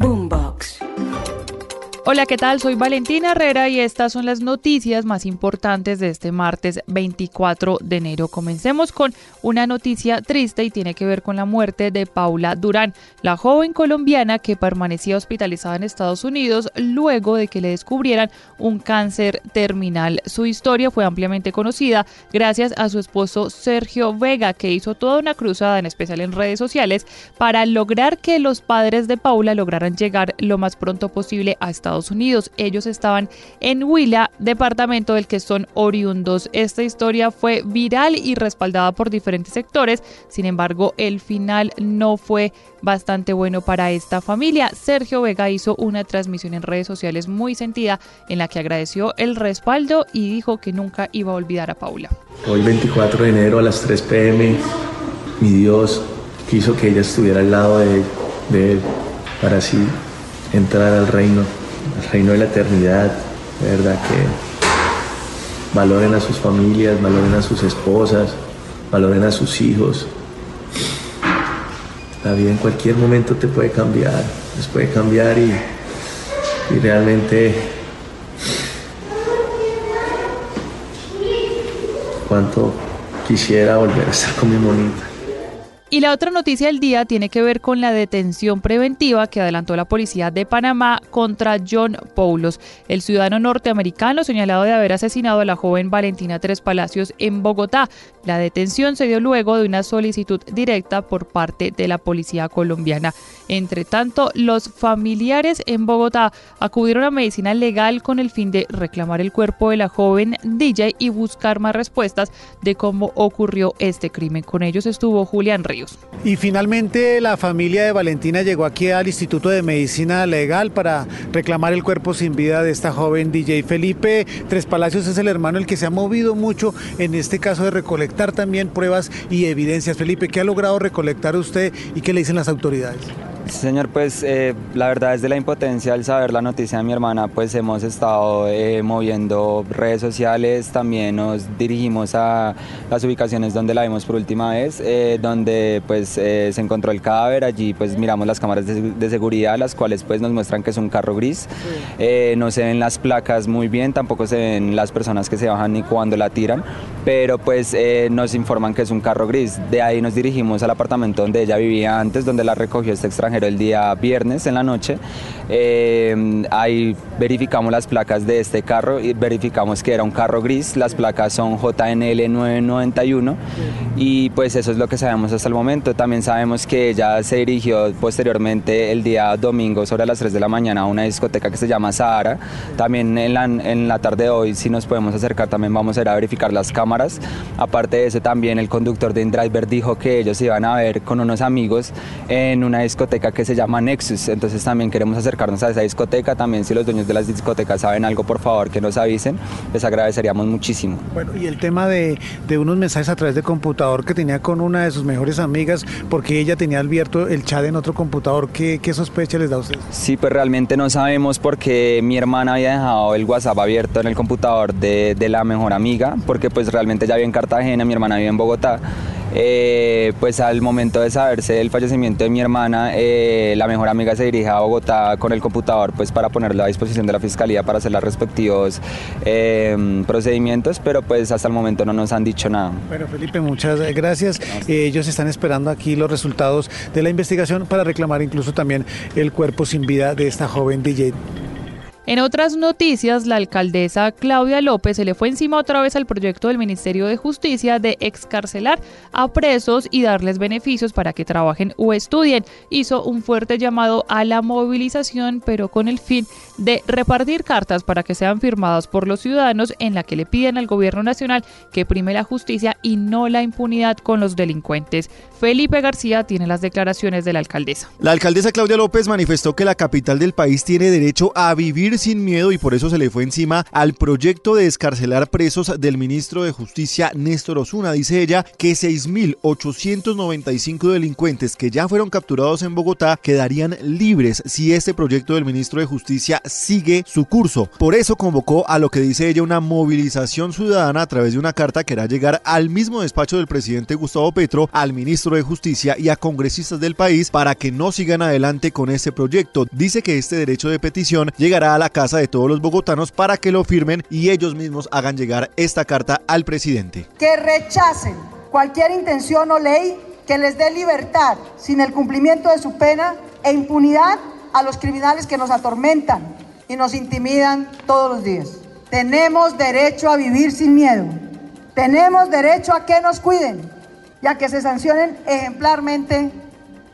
Boombox. Hola, ¿qué tal? Soy Valentina Herrera y estas son las noticias más importantes de este martes 24 de enero. Comencemos con una noticia triste y tiene que ver con la muerte de Paula Durán, la joven colombiana que permanecía hospitalizada en Estados Unidos luego de que le descubrieran un cáncer terminal. Su historia fue ampliamente conocida gracias a su esposo Sergio Vega, que hizo toda una cruzada, en especial en redes sociales, para lograr que los padres de Paula lograran llegar lo más pronto posible a Estados Unidos. Ellos estaban en Huila, departamento del que son oriundos. Esta historia fue viral y respaldada por diferentes sectores. Sin embargo, el final no fue bastante bueno para esta familia. Sergio Vega hizo una transmisión en redes sociales muy sentida en la que agradeció el respaldo y dijo que nunca iba a olvidar a Paula. Hoy 24 de enero a las 3 pm, mi Dios quiso que ella estuviera al lado de, de él para así entrar al reino el reino de la eternidad, verdad que valoren a sus familias, valoren a sus esposas, valoren a sus hijos. La vida en cualquier momento te puede cambiar, les puede cambiar y, y realmente cuánto quisiera volver a estar con mi monita. Y la otra noticia del día tiene que ver con la detención preventiva que adelantó la policía de Panamá contra John Paulos, el ciudadano norteamericano señalado de haber asesinado a la joven Valentina Tres Palacios en Bogotá. La detención se dio luego de una solicitud directa por parte de la policía colombiana. Entre tanto, los familiares en Bogotá acudieron a medicina legal con el fin de reclamar el cuerpo de la joven DJ y buscar más respuestas de cómo ocurrió este crimen. Con ellos estuvo Julián Y finalmente la familia de Valentina llegó aquí al Instituto de Medicina Legal para reclamar el cuerpo sin vida de esta joven DJ. Felipe Tres Palacios es el hermano el que se ha movido mucho en este caso de recolectar también pruebas y evidencias. Felipe, ¿qué ha logrado recolectar usted y qué le dicen las autoridades? Señor, pues eh, la verdad es de la impotencia al saber la noticia de mi hermana, pues hemos estado eh, moviendo redes sociales, también nos dirigimos a las ubicaciones donde la vimos por última vez, eh, donde pues se encontró el cadáver, allí pues miramos las cámaras de, seguridad, las cuales pues nos muestran que es un carro gris, no se ven las placas muy bien, tampoco se ven las personas que se bajan ni cuando la tiran, pero pues nos informan que es un carro gris, de ahí nos dirigimos al apartamento donde ella vivía antes, donde la recogió este extranjero el día viernes en la noche. Eh, ahí verificamos las placas de este carro y verificamos que era un carro gris. Las placas son JNL 991 y pues eso es lo que sabemos hasta el momento. También sabemos que ella se dirigió posteriormente el día domingo sobre las 3 de la mañana a una discoteca que se llama Sahara. También en la, en la tarde de hoy, si nos podemos acercar, también vamos a ir a verificar las cámaras. Aparte de eso, también el conductor de InDriver dijo que ellos iban a ver con unos amigos en una discoteca que se llama Nexus, entonces también queremos acercarnos a esa discoteca, también si los dueños de las discotecas saben algo, por favor, que nos avisen, les agradeceríamos muchísimo. Bueno, y el tema de, de unos mensajes a través de computador que tenía con una de sus mejores amigas, porque ella tenía abierto el chat en otro computador, ¿qué, qué sospecha les da a usted? Sí, pues realmente no sabemos porque mi hermana había dejado el WhatsApp abierto en el computador de, de la mejor amiga, porque pues realmente ya vive en Cartagena, mi hermana vive en Bogotá. Eh, pues al momento de saberse del fallecimiento de mi hermana, eh, la mejor amiga se dirige a Bogotá con el computador pues para ponerlo a disposición de la fiscalía para hacer los respectivos eh, procedimientos, pero pues hasta el momento no nos han dicho nada. Bueno Felipe, muchas gracias. ellos están esperando aquí los resultados de la investigación para reclamar incluso también el cuerpo sin vida de esta joven DJ. En otras noticias, la alcaldesa Claudia López se le fue encima otra vez al proyecto del Ministerio de Justicia de excarcelar a presos y darles beneficios para que trabajen o estudien. Hizo un fuerte llamado a la movilización, pero con el fin de repartir cartas para que sean firmadas por los ciudadanos en la que le piden al gobierno nacional que prime la justicia y no la impunidad con los delincuentes. Felipe García tiene las declaraciones de la alcaldesa. La alcaldesa Claudia López manifestó que la capital del país tiene derecho a vivir sin miedo y por eso se le fue encima al proyecto de escarcelar presos del ministro de Justicia Néstor Osuna. Dice ella que 6.895 delincuentes que ya fueron capturados en Bogotá quedarían libres si este proyecto del ministro de Justicia sigue su curso. Por eso convocó a lo que dice ella una movilización ciudadana a través de una carta que hará llegar al mismo despacho del presidente Gustavo Petro, al ministro de Justicia y a congresistas del país para que no sigan adelante con este proyecto. Dice que este derecho de petición llegará a la casa de todos los bogotanos para que lo firmen y ellos mismos hagan llegar esta carta al presidente. Que rechacen cualquier intención o ley que les dé libertad sin el cumplimiento de su pena e impunidad a los criminales que nos atormentan y nos intimidan todos los días. Tenemos derecho a vivir sin miedo. Tenemos derecho a que nos cuiden y a que se sancionen ejemplarmente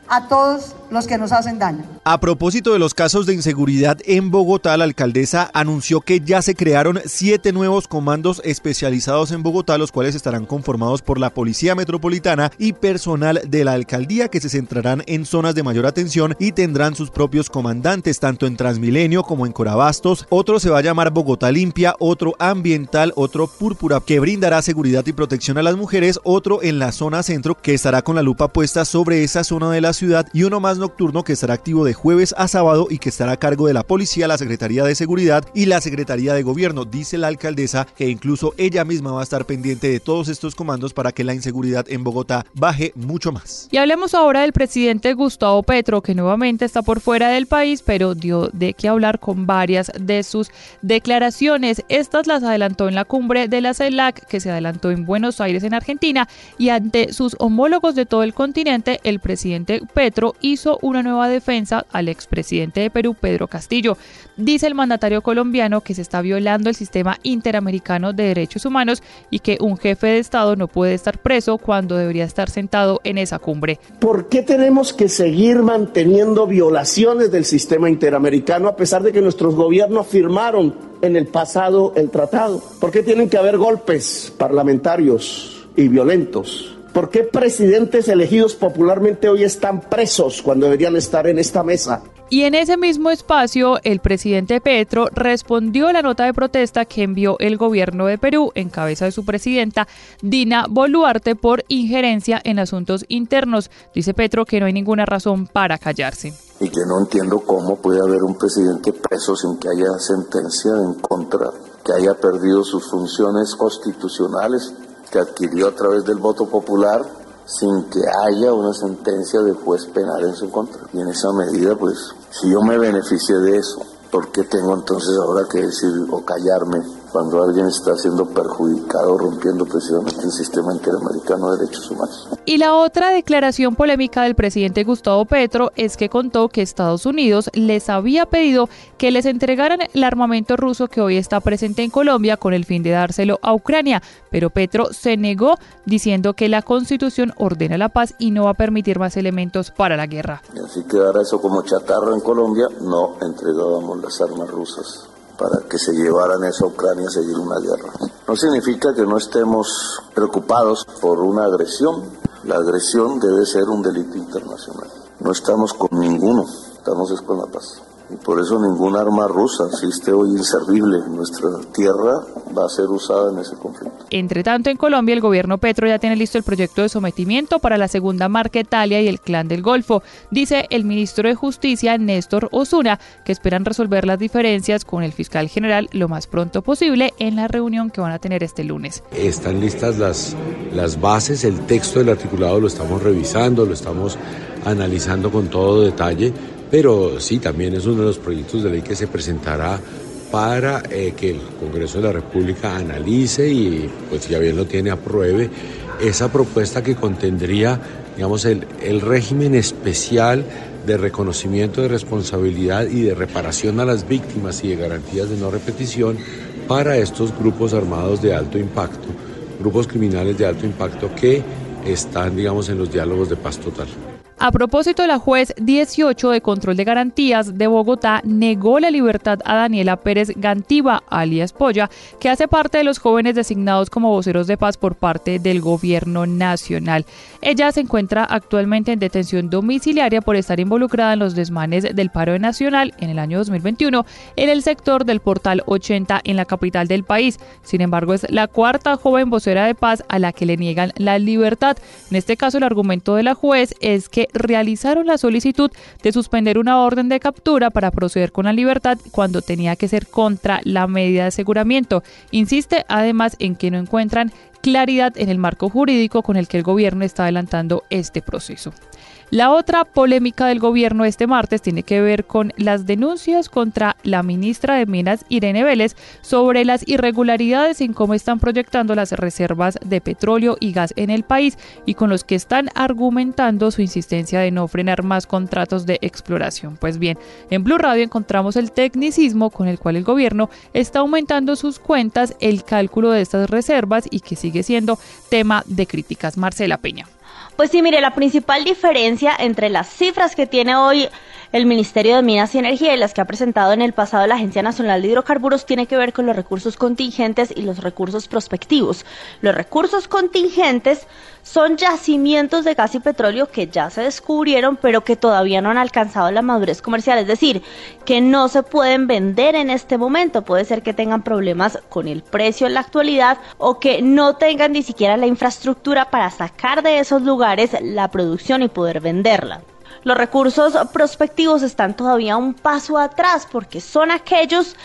a todos los que nos hacen daño. A propósito de los casos de inseguridad en Bogotá, la alcaldesa anunció que ya se crearon siete nuevos comandos especializados en Bogotá, los cuales estarán conformados por la Policía Metropolitana y personal de la alcaldía que se centrarán en zonas de mayor atención y tendrán sus propios comandantes, tanto en Transmilenio como en Corabastos. Otro se va a llamar Bogotá Limpia, otro ambiental, otro púrpura, que brindará seguridad y protección a las mujeres, otro en la zona centro, que estará con la lupa puesta sobre esa zona de la ciudad, y uno más nocturno que estará activo de jueves a sábado y que estará a cargo de la policía, la Secretaría de Seguridad y la Secretaría de Gobierno. Dice la alcaldesa que incluso ella misma va a estar pendiente de todos estos comandos para que la inseguridad en Bogotá baje mucho más. Y hablemos ahora del presidente Gustavo Petro, que nuevamente está por fuera del país, pero dio de qué hablar con varias de sus declaraciones. Estas las adelantó en la cumbre de la CELAC, que se adelantó en Buenos Aires, en Argentina, y ante sus homólogos de todo el continente, el presidente Petro hizo una nueva defensa al expresidente de Perú, Pedro Castillo. Dice el mandatario colombiano que se está violando el sistema interamericano de derechos humanos y que un jefe de Estado no puede estar preso cuando debería estar sentado en esa cumbre. ¿Por qué tenemos que seguir manteniendo violaciones del sistema interamericano a pesar de que nuestros gobiernos firmaron en el pasado el tratado? ¿Por qué tienen que haber golpes parlamentarios y violentos? ¿Por qué presidentes elegidos popularmente hoy están presos cuando deberían estar en esta mesa? Y en ese mismo espacio, el presidente Petro respondió a la nota de protesta que envió el gobierno de Perú en cabeza de su presidenta Dina Boluarte por injerencia en asuntos internos. Dice Petro que no hay ninguna razón para callarse. Y que no entiendo cómo puede haber un presidente preso sin que haya sentencia en contra, que haya perdido sus funciones constitucionales adquirió a través del voto popular sin que haya una sentencia de juez penal en su contra. Y en esa medida, pues, si yo me beneficié de eso, ¿por qué tengo entonces ahora que decir o callarme cuando alguien está siendo perjudicado rompiendo precisamente el sistema interamericano de derechos humanos. Y la otra declaración polémica del presidente Gustavo Petro es que contó que Estados Unidos les había pedido que les entregaran el armamento ruso que hoy está presente en Colombia con el fin de dárselo a Ucrania, pero Petro se negó diciendo que la constitución ordena la paz y no va a permitir más elementos para la guerra. Y así quedara eso como chatarra en Colombia, no entregábamos las armas rusas para que se llevaran eso Ucrania a seguir una guerra. No significa que no estemos preocupados por una agresión. La agresión debe ser un delito internacional. No estamos con ninguno, estamos con la paz. Y por eso ninguna arma rusa existe hoy inservible. Nuestra tierra va a ser usada en ese conflicto. Entre tanto, en Colombia, el gobierno Petro ya tiene listo el proyecto de sometimiento para la segunda Marquetalia y el Clan del Golfo. Dice el ministro de Justicia, Néstor Osuna, que esperan resolver las diferencias con el fiscal general lo más pronto posible en la reunión que van a tener este lunes. Están listas las, las bases, el texto del articulado lo estamos revisando, lo estamos analizando con todo detalle pero sí, también es uno de los proyectos de ley que se presentará para eh, que el Congreso de la República analice y, pues ya bien lo tiene, apruebe esa propuesta que contendría digamos, el, el régimen especial de reconocimiento de responsabilidad y de reparación a las víctimas y de garantías de no repetición para estos grupos armados de alto impacto, grupos criminales de alto impacto que están, digamos, en los diálogos de paz total. A propósito, la juez 18 de control de garantías de Bogotá negó la libertad a Daniela Pérez Gantiva, alias Polla, que hace parte de los jóvenes designados como voceros de paz por parte del gobierno nacional. Ella se encuentra actualmente en detención domiciliaria por estar involucrada en los desmanes del paro nacional en el año 2021 en el sector del portal 80 en la capital del país. Sin embargo, es la cuarta joven vocera de paz a la que le niegan la libertad. En este caso, el argumento de la juez es que realizaron la solicitud de suspender una orden de captura para proceder con la libertad cuando tenía que ser contra la medida de aseguramiento. Insiste además en que no encuentran claridad en el marco jurídico con el que el gobierno está adelantando este proceso. La otra polémica del gobierno este martes tiene que ver con las denuncias contra la ministra de Minas, Irene Vélez, sobre las irregularidades en cómo están proyectando las reservas de petróleo y gas en el país y con los que están argumentando su insistencia de no frenar más contratos de exploración. Pues bien, en Blue Radio encontramos el tecnicismo con el cual el gobierno está aumentando sus cuentas, el cálculo de estas reservas y que sigue siendo tema de críticas. Marcela Peña. Pues sí, mire, la principal diferencia entre las cifras que tiene hoy el Ministerio de Minas y Energía y las que ha presentado en el pasado la Agencia Nacional de Hidrocarburos tiene que ver con los recursos contingentes y los recursos prospectivos. Los recursos contingentes son yacimientos de gas y petróleo que ya se descubrieron pero que todavía no han alcanzado la madurez comercial, es decir, que no se pueden vender en este momento. Puede ser que tengan problemas con el precio en la actualidad o que no tengan ni siquiera la infraestructura para sacar de esos lugares la producción y poder venderla. Los recursos prospectivos están todavía un paso atrás porque son aquellos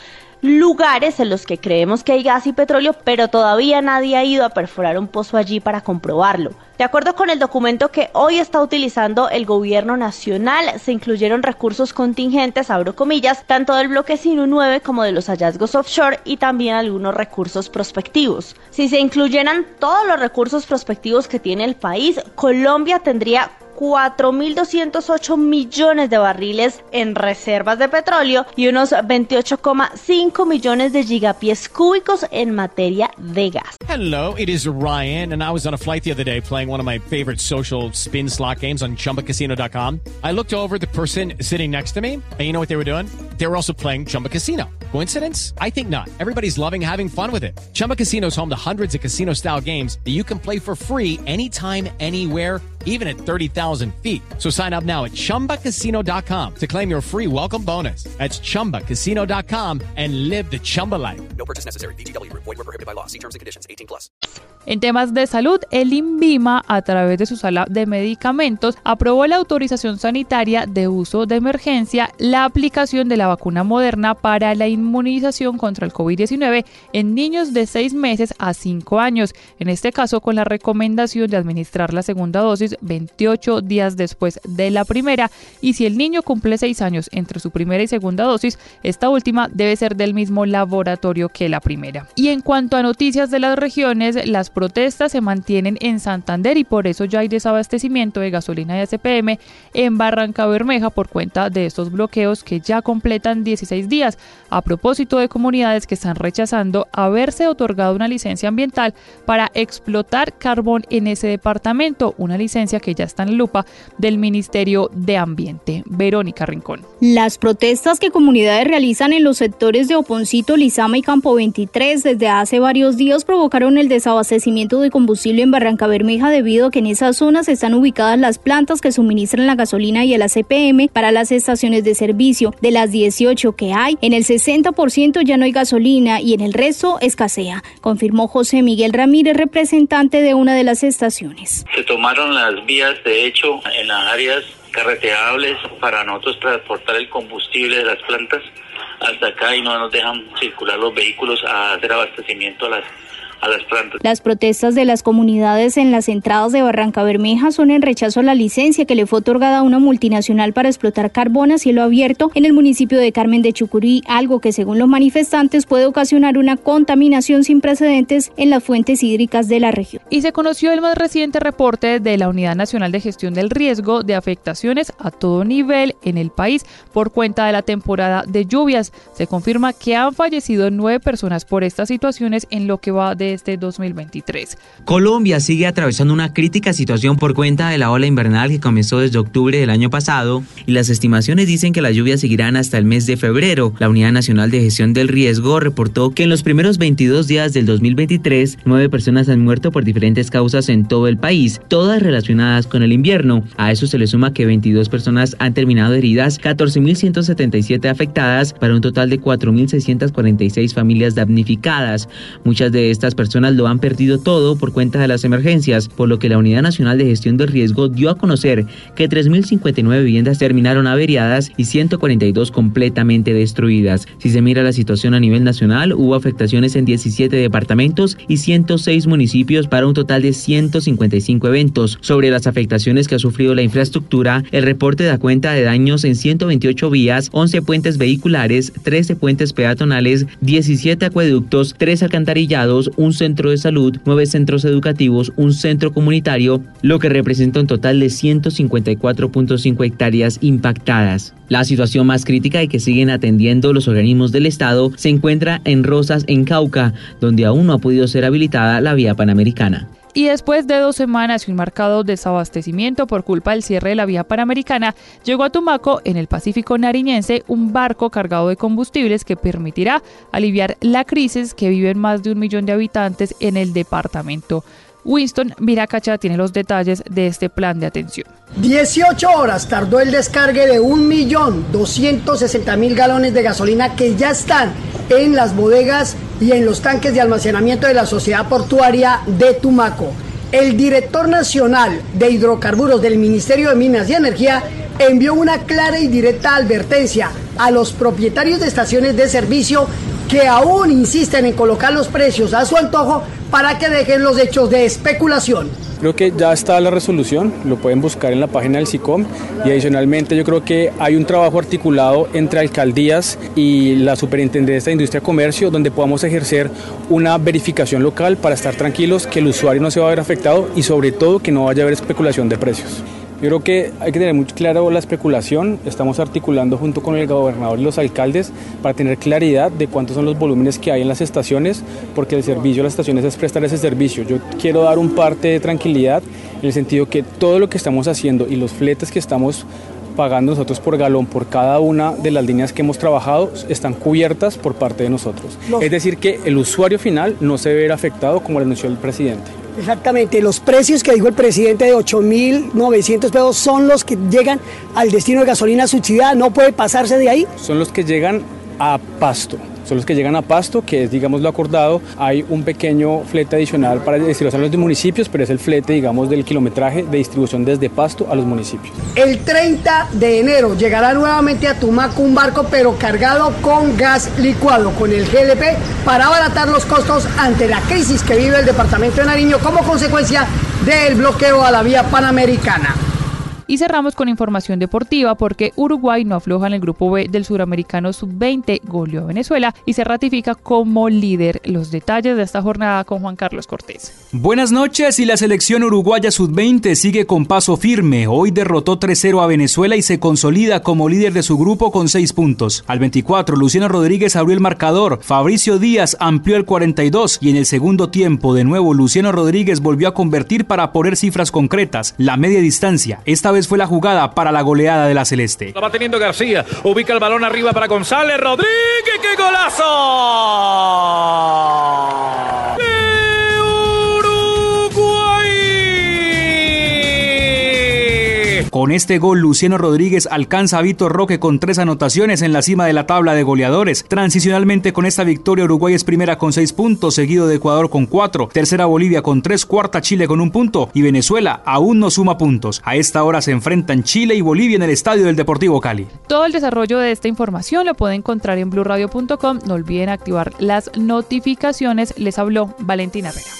lugares en los que creemos que hay gas y petróleo, pero todavía nadie ha ido a perforar un pozo allí para comprobarlo. De acuerdo con el documento que hoy está utilizando el gobierno nacional, se incluyeron recursos contingentes, abro comillas, tanto del bloque Sinu 9 como de los hallazgos offshore y también algunos recursos prospectivos. Si se incluyeran todos los recursos prospectivos que tiene el país, Colombia tendría 4.208 millones de barriles en reservas de petróleo y unos 28,5 millones de gigapies cúbicos en materia de gas. Hello, it is Ryan, and I was on a flight the other day playing one of my favorite social spin slot games on chumbacasino.com. I looked over the person sitting next to me, and you know what they were doing? They were also playing Chumba Casino. Coincidence? I think not. Everybody's loving having fun with it. Chumba Casino is home to hundreds of casino style games that you can play for free anytime, anywhere, even at 30,000 feet. So sign up now at chumbacasino.com to claim your free welcome bonus. That's chumbacasino.com and live the Chumba life. No purchase necessary. DTW, void, were prohibited by law. See terms and conditions 18 plus. En temas de salud, el INVIMA, a través de su sala de medicamentos, aprobó la autorización sanitaria de uso de emergencia, la aplicación de la vacuna moderna para la inmunización contra el COVID-19 en niños de 6 meses a 5 años, en este caso con la recomendación de administrar la segunda dosis 28 días después de la primera y si el niño cumple 6 años entre su primera y segunda dosis, esta última debe ser del mismo laboratorio que la primera. Y en cuanto a noticias de las regiones, las protestas se mantienen en Santander y por eso ya hay desabastecimiento de gasolina y SPM en Barranca Bermeja por cuenta de estos bloqueos que ya completan 16 días a propósito de comunidades que están rechazando haberse otorgado una licencia ambiental para explotar carbón en ese departamento, una licencia que ya está en lupa del Ministerio de Ambiente. Verónica Rincón. Las protestas que comunidades realizan en los sectores de Oponcito, Lizama y Campo 23 desde hace varios días provocaron el desabastecimiento de combustible en Barranca Bermeja debido a que en esas zonas están ubicadas las plantas que suministran la gasolina y el ACPM para las estaciones de servicio. De las 18 que hay, en el 60% ya no hay gasolina y en el resto escasea, confirmó José Miguel Ramírez, representante de una de las estaciones. Se tomaron las vías, de hecho, en las áreas carreteables para nosotros transportar el combustible de las plantas. Hasta acá y no nos dejan circular los vehículos a hacer abastecimiento a las a las plantas. Las protestas de las comunidades en las entradas de Barranca Bermeja son en rechazo a la licencia que le fue otorgada a una multinacional para explotar carbón a cielo abierto en el municipio de Carmen de Chucurí, algo que según los manifestantes puede ocasionar una contaminación sin precedentes en las fuentes hídricas de la región. Y se conoció el más reciente reporte de la Unidad Nacional de Gestión del Riesgo de afectaciones a todo nivel en el país por cuenta de la temporada de lluvias. Se confirma que han fallecido nueve personas por estas situaciones en lo que va de este 2023. Colombia sigue atravesando una crítica situación por cuenta de la ola invernal que comenzó desde octubre del año pasado y las estimaciones dicen que las lluvias seguirán hasta el mes de febrero. La Unidad Nacional de Gestión del Riesgo reportó que en los primeros 22 días del 2023, nueve personas han muerto por diferentes causas en todo el país, todas relacionadas con el invierno. A eso se le suma que 22 personas han terminado heridas, 14.177 afectadas para un total de 4.646 familias damnificadas. Muchas de estas personas lo han perdido todo por cuenta de las emergencias, por lo que la Unidad Nacional de Gestión del Riesgo dio a conocer que 3.059 viviendas terminaron averiadas y 142 completamente destruidas. Si se mira la situación a nivel nacional, hubo afectaciones en 17 departamentos y 106 municipios para un total de 155 eventos. Sobre las afectaciones que ha sufrido la infraestructura, el reporte da cuenta de daños en 128 vías, 11 puentes vehiculares, 13 puentes peatonales, 17 acueductos, 3 alcantarillados, un centro de salud, 9 centros educativos, un centro comunitario, lo que representa un total de 154.5 hectáreas impactadas. La situación más crítica y que siguen atendiendo los organismos del Estado se encuentra en Rosas, en Cauca, donde aún no ha podido ser habilitada la vía panamericana. Y después de dos semanas y un marcado desabastecimiento por culpa del cierre de la vía panamericana, llegó a Tumaco, en el Pacífico Nariñense, un barco cargado de combustibles que permitirá aliviar la crisis que viven más de un millón de habitantes en el departamento. Winston Miracacha tiene los detalles de este plan de atención. 18 horas tardó el descargue de 1.260.000 galones de gasolina que ya están en las bodegas y en los tanques de almacenamiento de la Sociedad Portuaria de Tumaco. El director nacional de hidrocarburos del Ministerio de Minas y Energía envió una clara y directa advertencia a los propietarios de estaciones de servicio que aún insisten en colocar los precios a su antojo para que dejen los hechos de especulación. Creo que ya está la resolución, lo pueden buscar en la página del SICOM y adicionalmente yo creo que hay un trabajo articulado entre alcaldías y la Superintendencia de Industria y Comercio donde podamos ejercer una verificación local para estar tranquilos que el usuario no se va a ver afectado y sobre todo que no vaya a haber especulación de precios. Yo creo que hay que tener muy claro la especulación. Estamos articulando junto con el gobernador y los alcaldes para tener claridad de cuántos son los volúmenes que hay en las estaciones, porque el servicio de las estaciones es prestar ese servicio. Yo quiero dar un parte de tranquilidad en el sentido que todo lo que estamos haciendo y los fletes que estamos pagando nosotros por galón por cada una de las líneas que hemos trabajado están cubiertas por parte de nosotros. Es decir, que el usuario final no se ve afectado como lo anunció el presidente. Exactamente, los precios que dijo el presidente de 8.900 pesos son los que llegan al destino de gasolina subsidiada, no puede pasarse de ahí. Son los que llegan a pasto son los que llegan a Pasto, que es, digamos, lo acordado. Hay un pequeño flete adicional para distribución a los municipios, pero es el flete, digamos, del kilometraje de distribución desde Pasto a los municipios. El 30 de enero llegará nuevamente a Tumaco un barco, pero cargado con gas licuado, con el GLP, para abaratar los costos ante la crisis que vive el departamento de Nariño como consecuencia del bloqueo a la vía panamericana. Y cerramos con información deportiva porque Uruguay no afloja en el grupo B del suramericano sub-20, goleó a Venezuela y se ratifica como líder. Los detalles de esta jornada con Juan Carlos Cortés. Buenas noches y la selección uruguaya sub-20 sigue con paso firme. Hoy derrotó 3-0 a Venezuela y se consolida como líder de su grupo con 6 puntos. Al 24, Luciano Rodríguez abrió el marcador, Fabricio Díaz amplió el 42 y en el segundo tiempo de nuevo Luciano Rodríguez volvió a convertir para poner cifras concretas. La media distancia, esta fue la jugada para la goleada de la Celeste. La va teniendo García. Ubica el balón arriba para González Rodríguez. ¡Qué golazo! Con este gol, Luciano Rodríguez alcanza a Vitor Roque con tres anotaciones en la cima de la tabla de goleadores. Transicionalmente con esta victoria, Uruguay es primera con seis puntos, seguido de Ecuador con cuatro, tercera Bolivia con tres, cuarta Chile con un punto y Venezuela aún no suma puntos. A esta hora se enfrentan Chile y Bolivia en el estadio del Deportivo Cali. Todo el desarrollo de esta información lo puede encontrar en blurradio.com. No olviden activar las notificaciones. Les habló Valentina Herrera.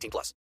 18 plus.